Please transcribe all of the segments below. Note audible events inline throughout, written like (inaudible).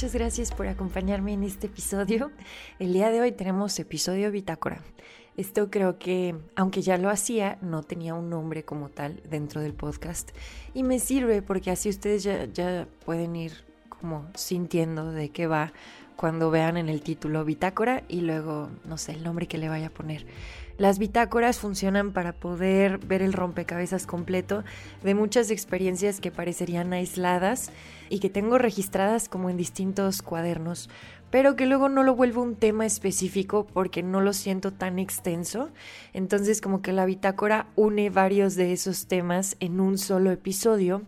Muchas gracias por acompañarme en este episodio. El día de hoy tenemos episodio bitácora. Esto creo que, aunque ya lo hacía, no tenía un nombre como tal dentro del podcast. Y me sirve porque así ustedes ya, pueden ir como sintiendo de qué va cuando vean en el título bitácora y luego, no sé, el nombre que le vaya a poner. Las bitácoras funcionan para poder ver el rompecabezas completo de muchas experiencias que parecerían aisladas y que tengo registradas como en distintos cuadernos, pero que luego no lo vuelvo un tema específico porque no lo siento tan extenso. Entonces como que la bitácora une varios de esos temas en un solo episodio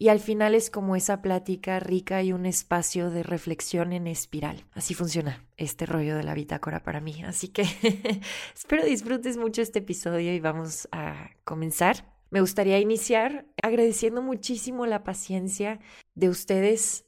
y al final es como esa plática rica y un espacio de reflexión en espiral. Así funciona este rollo de la bitácora para mí. Así que (laughs) espero disfrutes mucho este episodio y vamos a comenzar. Me gustaría iniciar agradeciendo muchísimo la paciencia de ustedes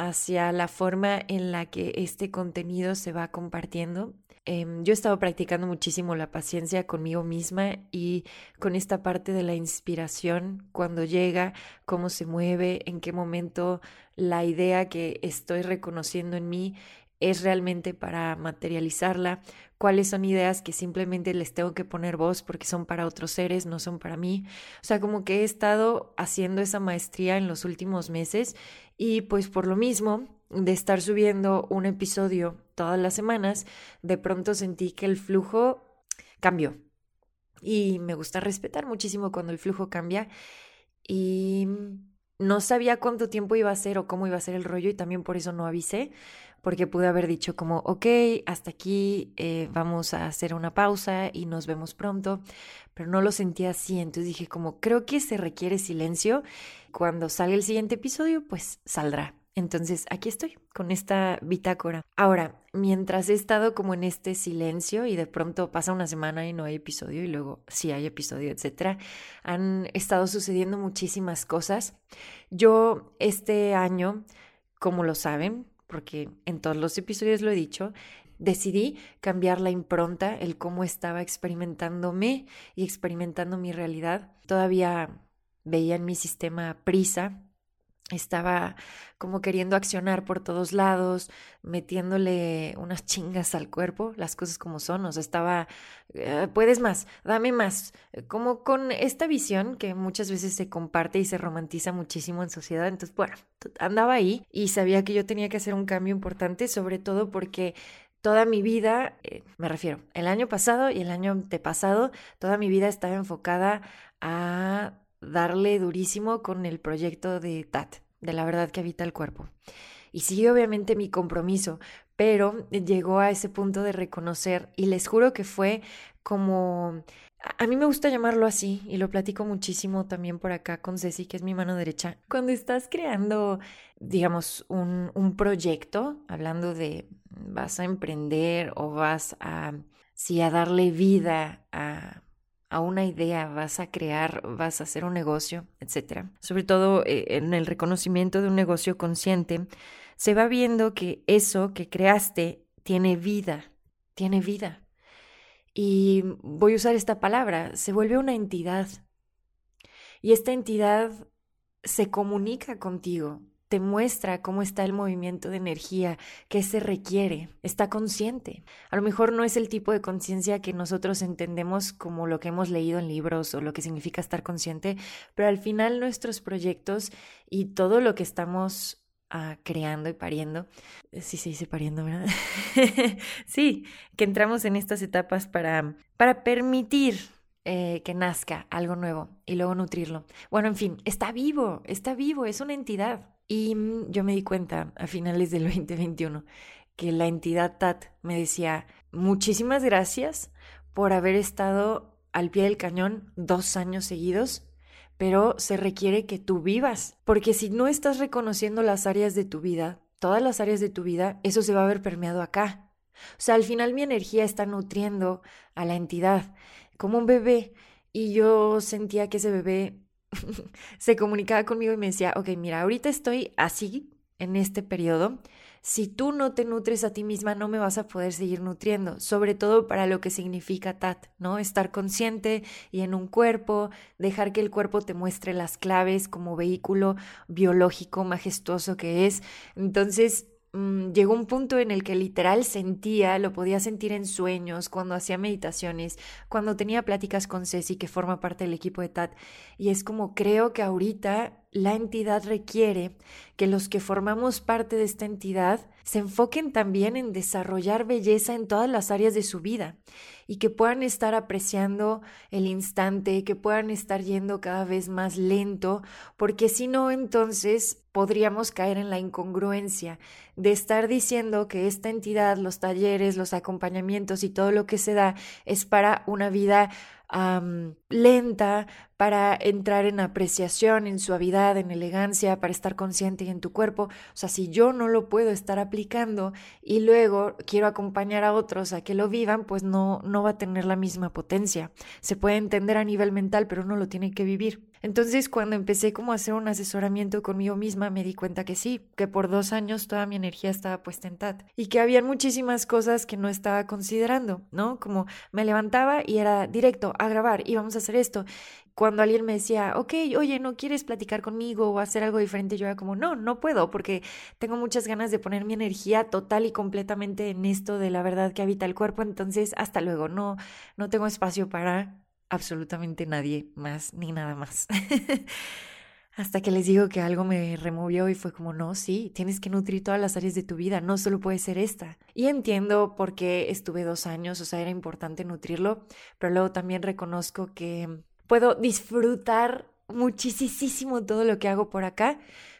hacia la forma en la que este contenido se va compartiendo. Em, yo he estado practicando muchísimo la paciencia conmigo misma y con esta parte de la inspiración, cuando llega, cómo se mueve, en qué momento la idea que estoy reconociendo en mí es realmente para materializarla, cuáles son ideas que simplemente les tengo que poner voz porque son para otros seres, no son para mí. O sea, como que he estado haciendo esa maestría en los últimos meses y pues por lo mismo de estar subiendo un episodio todas las semanas, de pronto sentí que el flujo cambió. Y me gusta respetar muchísimo cuando el flujo cambia. Y no sabía cuánto tiempo iba a ser o cómo iba a ser el rollo y también por eso no avisé, porque pude haber dicho como, ok, hasta aquí eh, vamos a hacer una pausa y nos vemos pronto, pero no lo sentí así, entonces dije como, creo que se requiere silencio, cuando salga el siguiente episodio, pues saldrá. Entonces aquí estoy con esta bitácora. Ahora, mientras he estado como en este silencio y de pronto pasa una semana y no hay episodio y luego sí hay episodio, etcétera, han estado sucediendo muchísimas cosas. Yo este año, como lo saben, porque en todos los episodios lo he dicho, decidí cambiar la impronta, el cómo estaba experimentándome y experimentando mi realidad. Todavía veía en mi sistema prisa, estaba como queriendo accionar por todos lados, metiéndole unas chingas al cuerpo, las cosas como son, o sea, estaba, eh, puedes más, dame más, como con esta visión que muchas veces se comparte y se romantiza muchísimo en sociedad, entonces, bueno, andaba ahí y sabía que yo tenía que hacer un cambio importante, sobre todo porque toda mi vida, eh, me refiero, el año pasado y el año antepasado, toda mi vida estaba enfocada a darle durísimo con el proyecto de TAT, de la verdad que habita el cuerpo. Y sí, obviamente mi compromiso, pero llegó a ese punto de reconocer y les juro que fue como... A mí me gusta llamarlo así y lo platico muchísimo también por acá con Ceci, que es mi mano derecha. Cuando estás creando, digamos, un, proyecto, hablando de vas a emprender o vas a, sí, a darle vida a a una idea, vas a crear, vas a hacer un negocio, etc. Sobre todo eh, en el reconocimiento de un negocio consciente, se va viendo que eso que creaste tiene vida, tiene vida. Y voy a usar esta palabra, se vuelve una entidad. Y esta entidad se comunica contigo, te muestra cómo está el movimiento de energía, que se requiere, está consciente. A lo mejor no es el tipo de conciencia que nosotros entendemos como lo que hemos leído en libros o lo que significa estar consciente, pero al final nuestros proyectos y todo lo que estamos ah, creando y pariendo, eh, sí se dice pariendo, ¿verdad? (laughs) sí, que entramos en estas etapas para, para permitir eh, que nazca algo nuevo y luego nutrirlo. Bueno, en fin, está vivo, está vivo, es una entidad. Y mm, yo me di cuenta a finales del (laughs) 2021 que la entidad TAT me decía, muchísimas gracias por haber estado al pie del cañón dos años seguidos, pero se requiere que tú vivas, porque si no estás reconociendo las áreas de tu vida, todas las áreas de tu vida, eso se va a ver permeado acá. O sea, al final mi energía está nutriendo a la entidad como un bebé y yo sentía que ese bebé (laughs) se comunicaba conmigo y me decía, ok, mira, ahorita estoy así en este periodo, si tú no te nutres a ti misma, no me vas a poder seguir nutriendo, sobre todo para lo que significa TAT, ¿no? Estar consciente y en un cuerpo, dejar que el cuerpo te muestre las claves como vehículo biológico majestuoso que es. Entonces, Mm, llegó un punto en el que literal sentía, lo podía sentir en sueños, cuando hacía meditaciones, cuando tenía pláticas con Ceci, que forma parte del equipo de TAT. Y es como creo que ahorita la entidad requiere que los que formamos parte de esta entidad se enfoquen también en desarrollar belleza en todas las áreas de su vida y que puedan estar apreciando el instante, que puedan estar yendo cada vez más lento, porque si no, entonces podríamos caer en la incongruencia de estar diciendo que esta entidad, los talleres, los acompañamientos y todo lo que se da es para una vida lenta, para entrar en apreciación, en suavidad, en elegancia, para estar consciente en tu cuerpo. O sea, si yo no lo puedo estar aplicando y luego quiero acompañar a otros a que lo vivan, pues no, no va a tener la misma potencia. Se puede entender a nivel mental, pero no lo tiene que vivir. Entonces, cuando empecé como a hacer un asesoramiento conmigo misma, me di cuenta que sí, que por dos años toda mi energía estaba puesta en TAT y que había muchísimas cosas que no estaba considerando, ¿no? Como me levantaba y era directo a grabar y vamos a hacer esto. Cuando alguien me decía, ok, oye, ¿no quieres platicar conmigo o hacer algo diferente? Yo era como, no, no puedo porque tengo muchas ganas de poner mi energía total y completamente en esto de la verdad que habita el cuerpo. Entonces, hasta luego, no, no tengo espacio para absolutamente nadie más ni nada más. (laughs) Hasta que les digo que algo me removió y fue como, no, sí, tienes que nutrir todas las áreas de tu vida, no solo puede ser esta. Y entiendo por qué estuve dos años, o sea, era importante nutrirlo, pero luego también reconozco que puedo disfrutar muchísimo todo lo que hago por acá,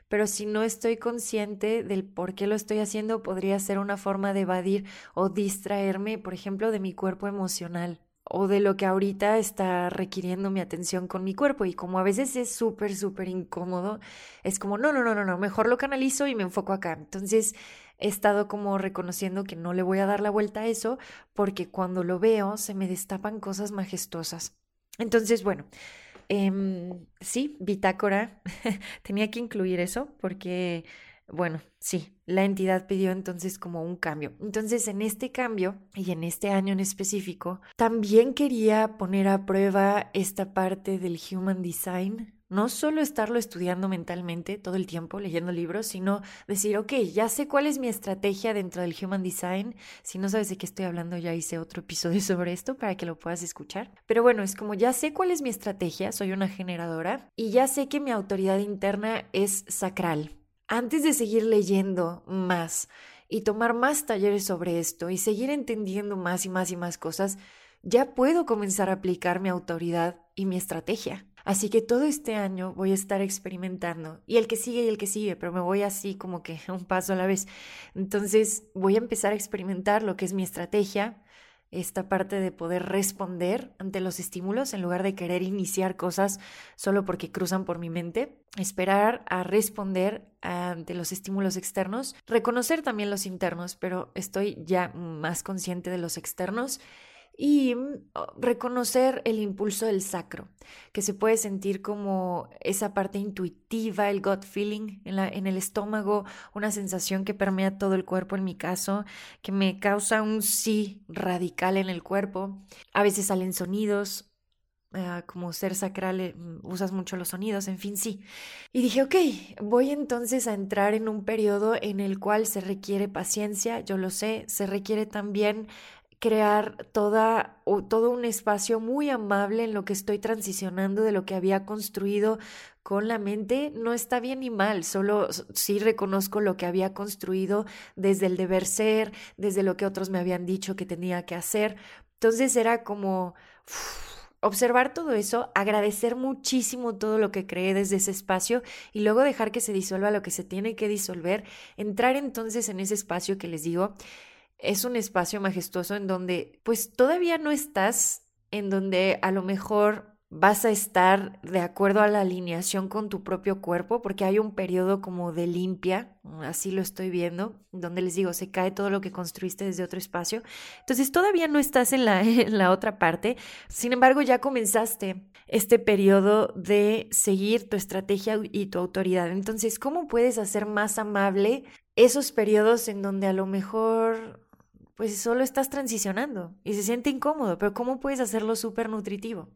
pero si no estoy consciente del por qué lo estoy haciendo, podría ser una forma de evadir o distraerme, por ejemplo, de mi cuerpo emocional o de lo que ahorita está requiriendo mi atención con mi cuerpo y como a veces es súper, súper incómodo, es como, no, no, no, no, no, mejor lo canalizo y me enfoco acá. Entonces he estado como reconociendo que no le voy a dar la vuelta a eso porque cuando lo veo se me destapan cosas majestuosas. Entonces, bueno, em, sí, bitácora, (laughs) tenía que incluir eso porque bueno, sí, la entidad pidió entonces como un cambio. Entonces, en este cambio y en este año en específico, también quería poner a prueba esta parte del Human Design. No solo estarlo estudiando mentalmente todo el tiempo, leyendo libros, sino decir, ok, ya sé cuál es mi estrategia dentro del Human Design. Si no sabes de qué estoy hablando, ya hice otro episodio (laughs) sobre esto para que lo puedas escuchar. Pero bueno, es como ya sé cuál es mi estrategia, soy una generadora y ya sé que mi autoridad interna es sacral antes de seguir leyendo más y tomar más talleres sobre esto y seguir entendiendo más y más y más cosas, ya puedo comenzar a aplicar mi autoridad y mi estrategia. Así que todo este año voy a estar experimentando y el que sigue y el que sigue, pero me voy así como que (laughs) un paso a la vez. Entonces voy a empezar a experimentar lo que es mi estrategia, esta parte de poder responder ante los estímulos en lugar de querer iniciar cosas solo porque cruzan por mi mente, esperar a responder ante los estímulos externos, reconocer también los internos, pero estoy ya más consciente de los externos y mm, reconocer el impulso del sacro, que se puede sentir como esa parte intuitiva, el gut feeling en, la, en el estómago, una sensación que permea todo el cuerpo en mi caso, que me causa un sí radical en el cuerpo. A veces salen sonidos, Uh, como ser sacral, eh, mm, usas mucho los sonidos, en fin, sí. Y dije, ok, voy entonces a entrar en un periodo en el cual se requiere paciencia, yo lo sé, se requiere también crear toda, todo un espacio muy amable en lo que estoy transicionando de lo que había construido con la mente no está bien ni mal, solo sí reconozco lo que había construido desde el deber ser, desde lo que otros me habían dicho que tenía que hacer. Entonces era como observar todo eso, agradecer muchísimo todo lo que creé desde ese espacio y luego dejar que se disuelva lo que se tiene que disolver, entrar entonces en ese espacio que les digo es un espacio majestuoso en donde pues todavía no estás en donde a lo mejor vas a estar de acuerdo a la alineación con tu propio cuerpo, porque hay un periodo como de limpia, así lo estoy viendo, donde les digo, se cae todo lo que construiste desde otro espacio. Entonces todavía no estás en la, (laughs) en la otra parte, sin embargo ya comenzaste este periodo de seguir tu estrategia y tu autoridad. Entonces, ¿cómo puedes hacer más amable esos periodos en donde a lo mejor pues solo estás transicionando y se siente incómodo, pero ¿cómo puedes hacerlo súper nutritivo?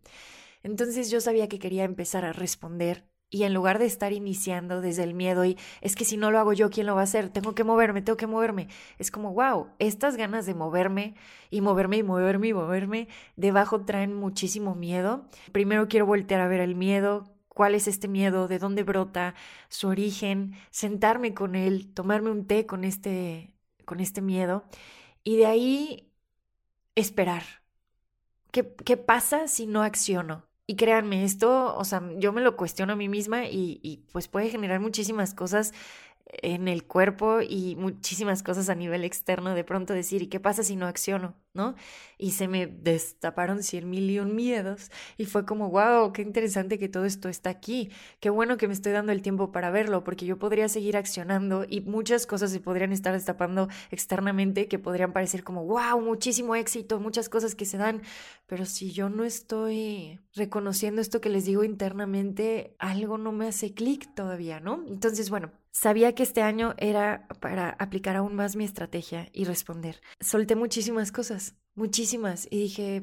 Entonces yo sabía que quería empezar a responder y en lugar de estar iniciando desde el miedo y es que si no lo hago yo, ¿quién lo va a hacer? Tengo que moverme, tengo que moverme. Es como, wow, estas ganas de moverme y moverme y moverme y moverme, debajo traen muchísimo miedo. Primero quiero voltear a ver el miedo, cuál es este miedo, de dónde brota, su origen, sentarme con él, tomarme un té con este, con este miedo y de ahí esperar. ¿Qué, qué pasa si no acciono? Y créanme, esto, o sea, yo me lo cuestiono a mí misma y, y pues puede generar muchísimas cosas en el cuerpo y muchísimas cosas a nivel externo, de pronto decir, ¿y qué pasa si no acciono? ¿No? Y se me destaparon cien mil y un miedos y fue como, wow, qué interesante que todo esto está aquí, qué bueno que me estoy dando el tiempo para verlo, porque yo podría seguir accionando y muchas cosas se podrían estar destapando externamente que podrían parecer como, wow, muchísimo éxito, muchas cosas que se dan, pero si yo no estoy reconociendo esto que les digo internamente, algo no me hace clic todavía, ¿no? Entonces, bueno, Sabía que este año era para aplicar aún más mi estrategia y responder. Solté muchísimas cosas, muchísimas, y dije,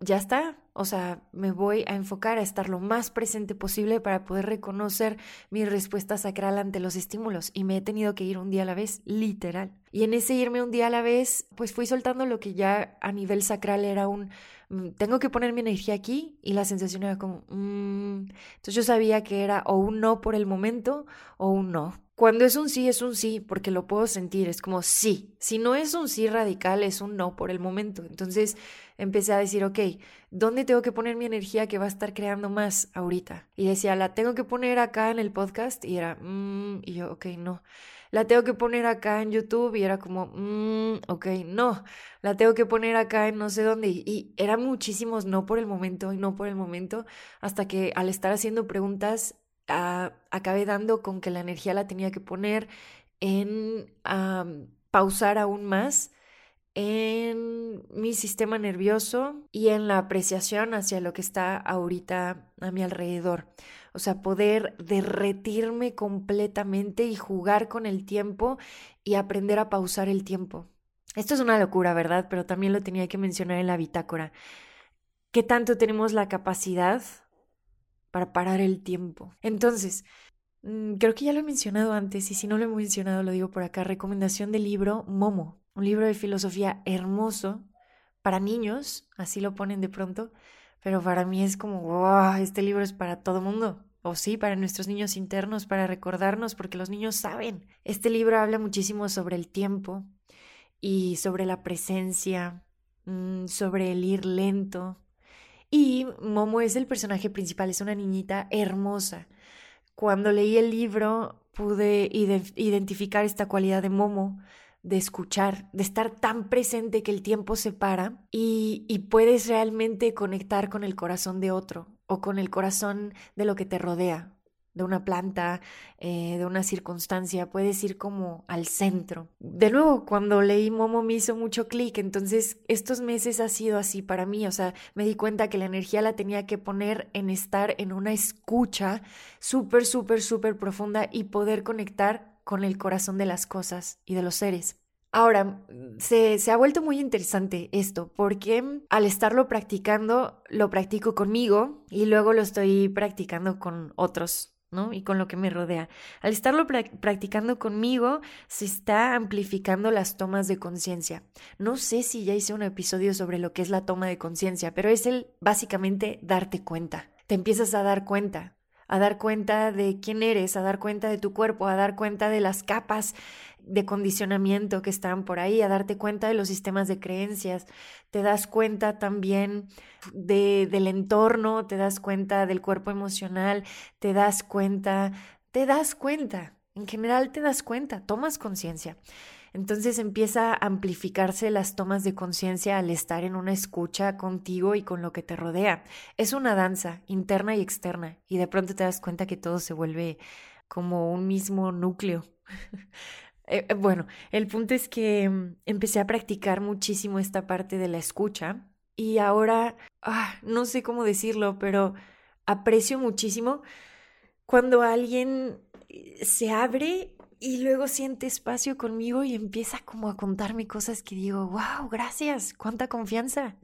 ya está, o sea, me voy a enfocar a estar lo más presente posible para poder reconocer mi respuesta sacral ante los estímulos y me he tenido que ir un día a la vez, literal. Y en ese irme un día a la vez, pues fui soltando lo que ya a nivel sacral era un Mm, tengo que poner mi energía aquí y la sensación era como, mm". entonces yo sabía que era o un no por el momento o un no. Cuando es un sí, es un sí, porque lo puedo sentir, es como sí. Si no es un sí radical, es un no por el momento. Entonces empecé a decir, ok, ¿dónde tengo que poner mi energía que va a estar creando más ahorita? Y decía, la tengo que poner acá en el podcast y era, mm", y yo, ok, no la tengo que poner acá en YouTube y era como, mmm, ok, no, la tengo que poner acá en no sé dónde. Y, eran muchísimos no por el momento y no por el momento, hasta que al estar haciendo preguntas ah, acabé dando con que la energía la tenía que poner en pausar aún más en mi sistema nervioso y en la apreciación hacia lo que está ahorita a mi alrededor. O sea, poder derretirme completamente y jugar con el tiempo y aprender a pausar el tiempo. Esto es una locura, ¿verdad? Pero también lo tenía que mencionar en la bitácora. ¿Qué tanto tenemos la capacidad para parar el tiempo? Entonces, mm, creo que ya lo he mencionado antes y si no lo he mencionado lo digo por acá. Recomendación del libro Momo, un libro de filosofía hermoso para niños, así lo ponen de pronto, pero para mí es como, wow, este libro es para todo mundo o sí, para nuestros niños internos, para recordarnos, porque los niños saben. Este libro habla muchísimo sobre el tiempo y sobre la presencia, mm, sobre el ir lento. Y Momo es el personaje principal, es una niñita hermosa. Cuando leí el libro pude identificar esta cualidad de Momo, de escuchar, de estar tan presente que el tiempo se para y, y puedes realmente conectar con el corazón de otro o con el corazón de lo que te rodea, de una planta, eh, de una circunstancia, puedes ir como al centro. De nuevo, cuando leí Momo me hizo mucho clic, entonces estos meses ha sido así para mí, o sea, me di cuenta que la energía la tenía que poner en estar en una escucha súper, súper, súper profunda y poder conectar con el corazón de las cosas y de los seres. Ahora, se, se, ha vuelto muy interesante esto, porque al estarlo practicando, lo practico conmigo y luego lo estoy practicando con otros, Y con lo que me rodea. Al estarlo practicando conmigo, se está amplificando las tomas de conciencia. No sé si ya hice un episodio sobre lo que es la toma de conciencia, pero es el básicamente darte cuenta. Te empiezas a dar cuenta a dar cuenta de quién eres, a dar cuenta de tu cuerpo, a dar cuenta de las capas de condicionamiento que están por ahí, a darte cuenta de los sistemas de creencias, te das cuenta también de, del entorno, te das cuenta del cuerpo emocional, te das cuenta, te das cuenta, en general te das cuenta, tomas conciencia. Entonces empieza a amplificarse las tomas de conciencia al estar en una escucha contigo y con lo que te rodea. Es una danza interna y externa y de pronto te das cuenta que todo se vuelve como un mismo núcleo. (laughs) Eh, eh, bueno, el punto es que mm, empecé a practicar muchísimo esta parte de la escucha y ahora, ah, no sé cómo decirlo, pero aprecio muchísimo cuando alguien eh, se abre y luego siente espacio conmigo y empieza como a contarme cosas que digo, wow, gracias, cuánta confianza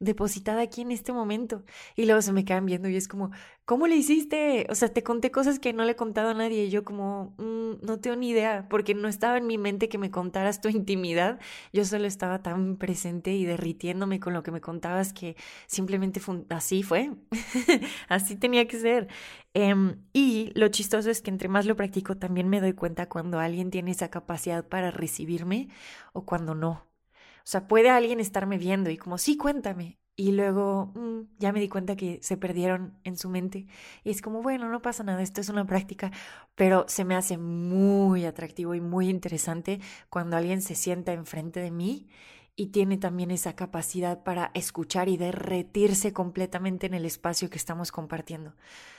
depositada aquí en este momento. Y luego se me quedan viendo y es como, ¿cómo le hiciste? O sea, te conté cosas que no le he contado a nadie y yo como, mm, no tengo ni idea, porque no estaba en mi mente que me contaras tu (laughs) intimidad. Yo solo estaba tan presente y derritiéndome con lo que me contabas que simplemente así fue. (laughs) así tenía que ser. Em, y lo chistoso es que entre más lo practico, también me doy cuenta cuando alguien tiene esa capacidad para recibirme o cuando no. O sea, puede alguien estarme viendo y como, sí, cuéntame. Y luego mm, ya me di cuenta que se perdieron en su mente. Y es como, bueno, no pasa nada, esto es una práctica, pero se me hace muy atractivo y muy interesante cuando alguien se sienta enfrente de mí y tiene también esa capacidad para escuchar y derretirse completamente en el espacio que estamos compartiendo.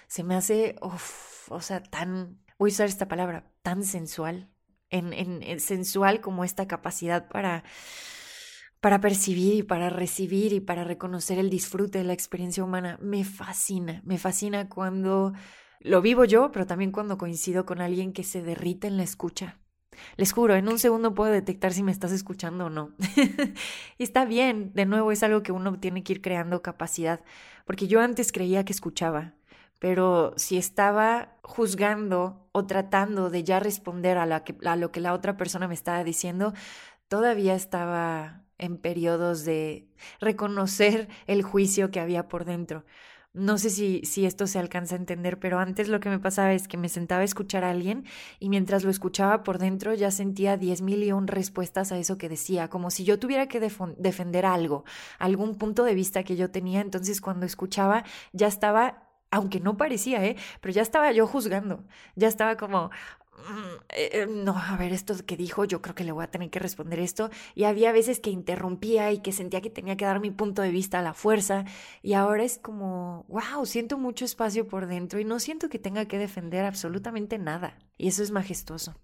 Se me hace, o sea, tan, voy a usar esta palabra, tan sensual, en, en sensual como esta capacidad para para percibir y para recibir y para reconocer el disfrute de la experiencia humana. Me fascina, me fascina cuando lo vivo yo, pero también cuando coincido con alguien que se derrite en la escucha. Les juro, en un segundo puedo detectar si me estás escuchando o no. y (laughs) está bien, de nuevo es algo que uno tiene que ir creando capacidad, porque yo antes creía que escuchaba, pero si estaba juzgando o tratando de ya responder a, la que, a lo que la otra persona me estaba diciendo, todavía estaba en periodos de reconocer el juicio que había por dentro. No sé si, si esto se alcanza a entender, pero antes lo que me pasaba es que me sentaba a escuchar a alguien y mientras lo escuchaba por dentro ya sentía diez mil y un respuestas a eso que decía, como si yo tuviera que defender algo, algún punto de vista que yo tenía. Entonces cuando escuchaba ya estaba aunque no parecía, ¿eh? Pero ya estaba yo juzgando, ya estaba como, eh, eh, no, a ver, esto que dijo, yo creo que le voy a tener que responder esto. Y había veces que interrumpía y que sentía que tenía que dar mi punto de vista a la fuerza. Y ahora es como, wow, siento mucho espacio por dentro y no siento que tenga que defender absolutamente nada. Y eso es majestuoso.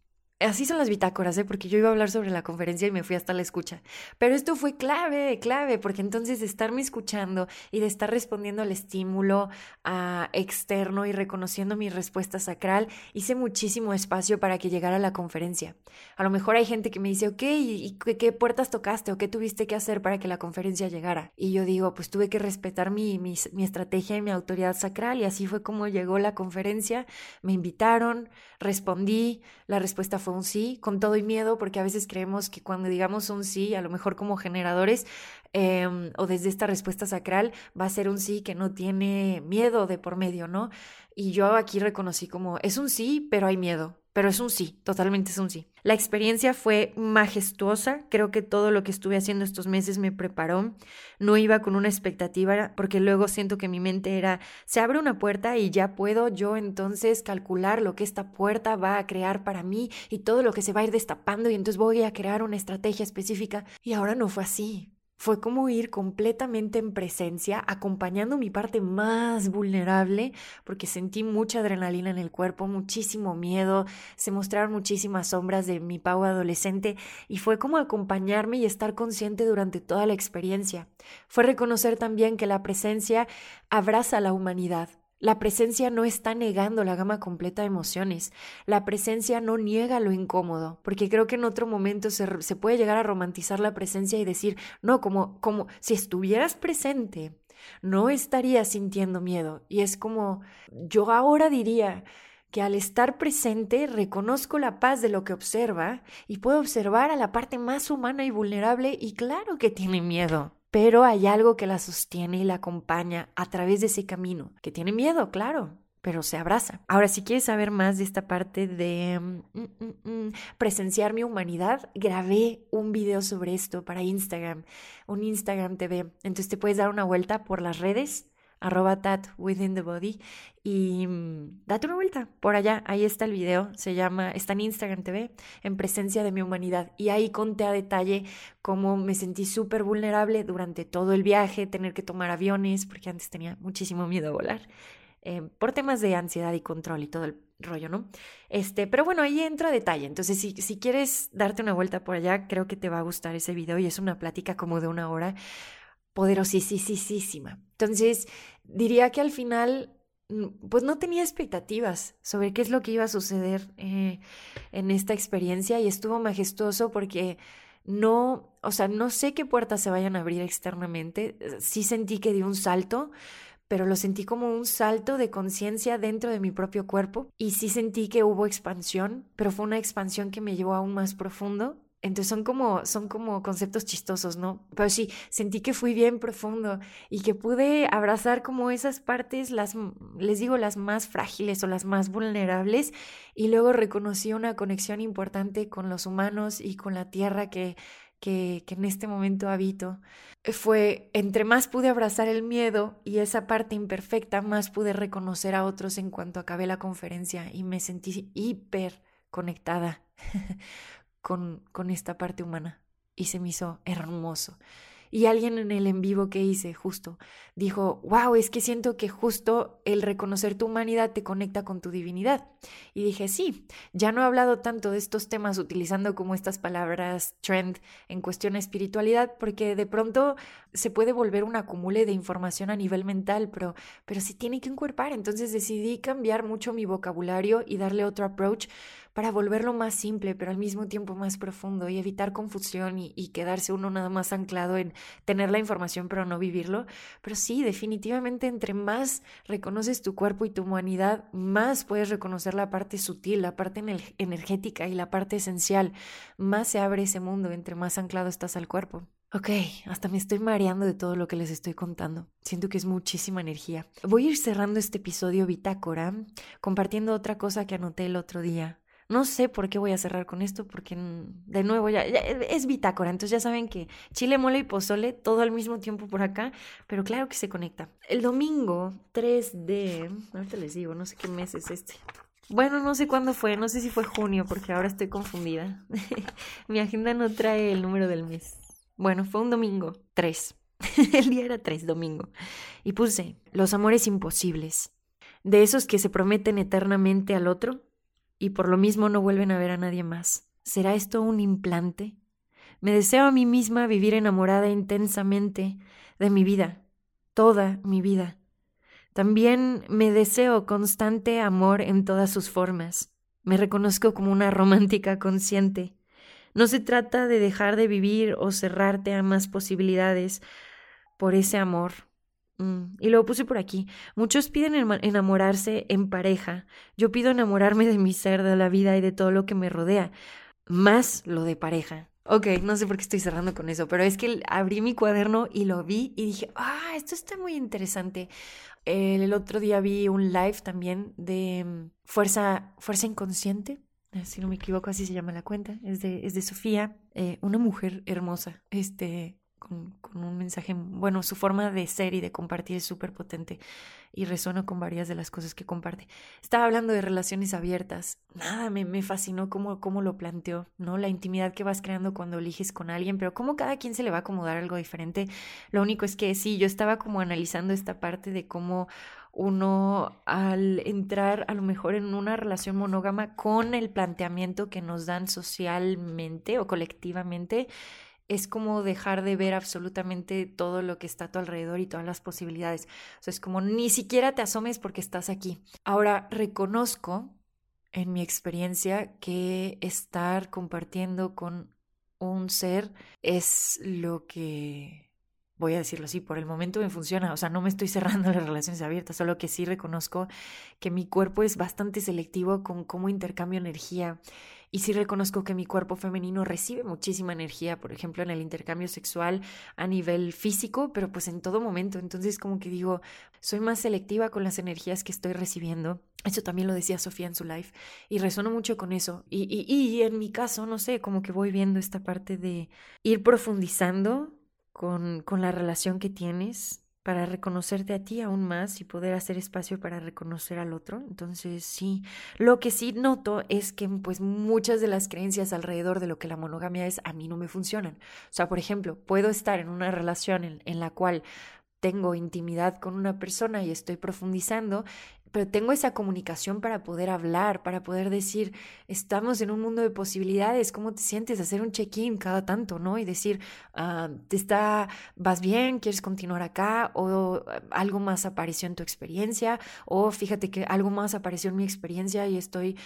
Así son las bitácoras, ¿eh? porque yo iba a hablar sobre la conferencia y me fui hasta la escucha. Pero esto fue clave, clave, porque entonces de estarme escuchando y de estar respondiendo al estímulo a externo y reconociendo mi respuesta sacral, hice muchísimo espacio para que llegara la conferencia. A lo mejor hay gente que me dice, ok, ¿y qué, puertas tocaste o qué tuviste que hacer para que la conferencia llegara? Y yo digo, pues tuve que respetar mi, mi, mi estrategia y mi autoridad sacral y así fue como llegó la conferencia. Me invitaron, respondí, la respuesta un sí, con todo y miedo, porque a veces creemos que cuando digamos un sí, a lo mejor como generadores em, o desde esta respuesta sacral, va a ser un sí que no tiene miedo de por medio, ¿no? Y yo aquí reconocí como, es un sí, pero hay miedo pero es un sí, totalmente es un sí. La experiencia fue majestuosa, creo que todo lo que estuve haciendo estos meses me preparó, no iba con una expectativa porque luego siento que mi mente era, se abre una puerta y ya puedo yo entonces calcular lo que esta puerta va a crear para mí y todo lo que se va a ir destapando y entonces voy a crear una estrategia específica y ahora no fue así. Fue como ir completamente en presencia, acompañando mi parte más vulnerable, porque sentí mucha adrenalina en el cuerpo, muchísimo miedo, se mostraron muchísimas sombras de mi Pau adolescente y fue como acompañarme y estar consciente durante toda la experiencia. Fue reconocer también que la presencia abraza la humanidad, la presencia no está negando la gama completa de emociones. La presencia no niega lo incómodo, porque creo que en otro momento se, puede llegar a romantizar la presencia y decir, no, como, como si estuvieras presente, no estarías sintiendo miedo. Y es como, yo ahora diría que al estar presente reconozco la paz de lo que observa y puedo observar a la parte más humana y vulnerable y claro que tiene miedo pero hay algo que la sostiene y la acompaña a través de ese camino, que tiene miedo, claro, pero se abraza. Ahora, si quieres saber más de esta parte de mm, mm, mm, presenciar mi humanidad, grabé un video sobre esto para Instagram, un Instagram TV. Entonces te puedes dar una vuelta por las redes arroba tat within the body y mm, date una vuelta por allá, ahí está el video, se llama, está en Instagram TV, en presencia de mi humanidad y ahí conté a detalle cómo me sentí súper vulnerable durante todo el viaje, tener que tomar aviones, porque antes tenía muchísimo miedo a volar, eh, por temas de ansiedad y control y todo el rollo, ¿no? Este, pero bueno, ahí entra detalle. Entonces, si, si quieres darte una vuelta por allá, creo que te va a gustar ese video y es una plática como de una hora poderosísima. Entonces, diría que al final, mm, pues no tenía expectativas sobre qué es lo que iba a suceder eh, en esta experiencia y estuvo majestuoso porque no, o sea, no sé qué puertas se vayan a abrir externamente. Sí sentí que di un salto, pero lo sentí como un salto de conciencia dentro de mi propio cuerpo y sí sentí que hubo expansión, pero fue una expansión que me llevó aún más profundo. Entonces son como, son como conceptos chistosos, ¿no? Pero sí, sentí que fui bien profundo y que pude abrazar como esas partes, las, les digo, las más frágiles o las más vulnerables, y luego reconocí una conexión importante con los humanos y con la tierra que, que, que en este momento habito fue, entre más pude abrazar el miedo y esa parte imperfecta, más pude reconocer a otros en cuanto acabé la conferencia y me sentí hiper conectada (laughs) con, con esta parte humana y se me hizo hermoso. Y alguien en el en vivo que hice justo dijo, wow, es que siento que justo el reconocer tu humanidad te conecta con tu divinidad. Y dije, sí, ya no he hablado tanto de estos temas utilizando como estas palabras trend en cuestión de espiritualidad, porque de pronto se puede volver un acumule de información a nivel mental, pero, pero se tiene que encuerpar. Entonces decidí cambiar mucho mi vocabulario y darle otro approach para volverlo más simple, pero al mismo tiempo más profundo y evitar confusión y, quedarse uno nada más anclado en tener la información pero no vivirlo. Pero sí, definitivamente entre más reconoces tu cuerpo y tu humanidad, más puedes reconocer la parte sutil, la parte energética y la parte esencial. Más se abre ese mundo entre más anclado estás al cuerpo. Ok, hasta me estoy mareando de todo lo que les estoy contando. Siento que es muchísima energía. Voy a ir cerrando este episodio bitácora compartiendo otra cosa que anoté el otro día. No sé por qué voy a cerrar con esto, porque de nuevo ya, es bitácora, entonces ya saben que chile, mole y pozole todo al mismo tiempo por acá, pero claro que se conecta. El domingo 3 de, ahorita les digo, no sé qué mes es este. Bueno, no sé cuándo fue, no sé si fue junio, porque ahora estoy confundida. (laughs) Mi agenda no trae el número del mes. Bueno, fue un domingo, 3. (laughs) el día era 3, domingo. Y puse, los amores imposibles. De esos que se prometen eternamente al otro y por lo mismo no vuelven a ver a nadie más. ¿Será esto un implante? Me deseo a mí misma vivir enamorada intensamente de mi vida, toda mi vida. También me deseo constante amor en todas sus formas. Me reconozco como una romántica consciente. No se trata de dejar de vivir o cerrarte a más posibilidades por ese amor, Mm, y lo puse por aquí. Muchos piden enamorarse en pareja. Yo pido enamorarme de mi ser, de la vida y de todo lo que me rodea. Más lo de pareja. Ok, no sé por qué estoy cerrando con eso, pero es que abrí mi cuaderno y lo vi y dije, ah, esto está muy interesante. El, otro día vi un live también de mm, Fuerza, Fuerza Inconsciente, eh, si no me equivoco, así se llama la cuenta. Es de, es de Sofía, eh, una mujer hermosa. Este, con, un mensaje, bueno, su forma de ser y de compartir es súper potente y resueno con varias de las cosas que comparte. Estaba hablando de relaciones abiertas, nada, me, me fascinó cómo, cómo lo planteó, ¿no? La intimidad que vas creando cuando eliges con alguien, pero cómo cada quien se le va a acomodar algo diferente. Lo único es que sí, yo estaba como analizando esta parte de cómo uno al entrar a lo mejor en una relación monógama con el planteamiento que nos dan socialmente o colectivamente, es como dejar de ver absolutamente todo lo que está a tu alrededor y todas las posibilidades. O sea, es como ni siquiera te asomes porque estás aquí. Ahora, reconozco en mi experiencia que estar compartiendo con un ser es lo que, voy a decirlo así, por el momento me funciona. O sea, no me estoy cerrando (laughs) las relaciones abiertas, solo que sí reconozco que mi cuerpo es bastante selectivo con cómo intercambio energía y sí reconozco que mi cuerpo femenino recibe muchísima energía, por ejemplo, en el intercambio sexual a nivel físico, pero pues en todo momento. Entonces como que digo, soy más selectiva con las energías que estoy recibiendo. Eso también lo decía Sofía en su live y resono mucho con eso. Y, y, y en mi caso, no sé, como que voy viendo esta parte de ir profundizando con, con la relación que tienes para reconocerte a ti aún más y poder hacer espacio para reconocer al otro. Entonces, sí, lo que sí noto es que pues muchas de las creencias alrededor de lo que la monogamia es a mí no me funcionan. O sea, por ejemplo, puedo estar en una relación en, en la cual tengo intimidad con una persona y estoy profundizando pero tengo esa comunicación para poder hablar, para poder decir, estamos en un mundo de posibilidades, ¿cómo te sientes? Hacer un check-in cada tanto, ¿no? Y decir, ah, ¿te está, vas bien? ¿Quieres continuar acá? ¿O ah, algo más apareció en tu experiencia? O fíjate que algo más apareció en mi experiencia y estoy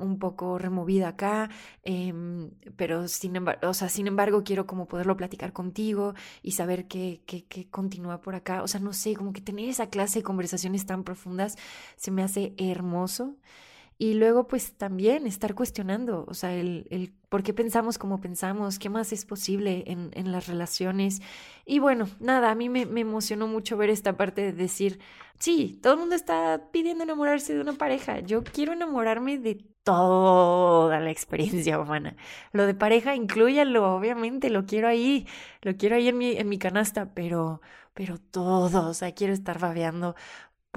un poco removida acá, em, pero sin embargo, o sea, sin embargo quiero como poderlo platicar contigo y saber que, que continúa por acá. O sea, no sé, como que tener esa clase de conversaciones tan profundas se me hace hermoso. Y luego pues también estar cuestionando, o sea, el, el por qué pensamos como pensamos, qué más es posible en, en las relaciones. Y bueno, nada, a mí me, me, emocionó mucho ver esta parte de decir, sí, todo el mundo está pidiendo enamorarse de una pareja, yo quiero enamorarme de toda la experiencia humana. Lo de pareja, incluyanlo, obviamente, lo quiero ahí, lo quiero ahí en mi, en mi canasta, pero, pero todo, o sea, quiero estar babeando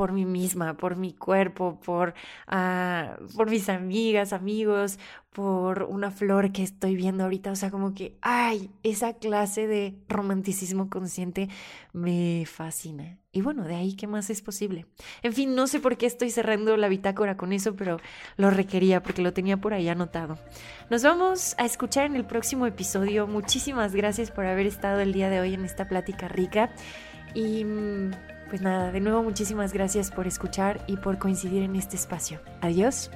por mí misma, por mi cuerpo, por, uh, por mis amigas, amigos, por una flor que estoy viendo ahorita. O sea, como que, ay, esa clase de romanticismo consciente me fascina. Y bueno, de ahí, ¿qué más es posible? En fin, no sé por qué estoy cerrando la bitácora con eso, pero lo requería porque lo tenía por ahí anotado. Nos vamos a escuchar en el próximo episodio. Muchísimas gracias por haber estado el día de hoy en esta plática rica. Y mm, pues nada, de nuevo muchísimas gracias por escuchar y por coincidir en este espacio. Adiós.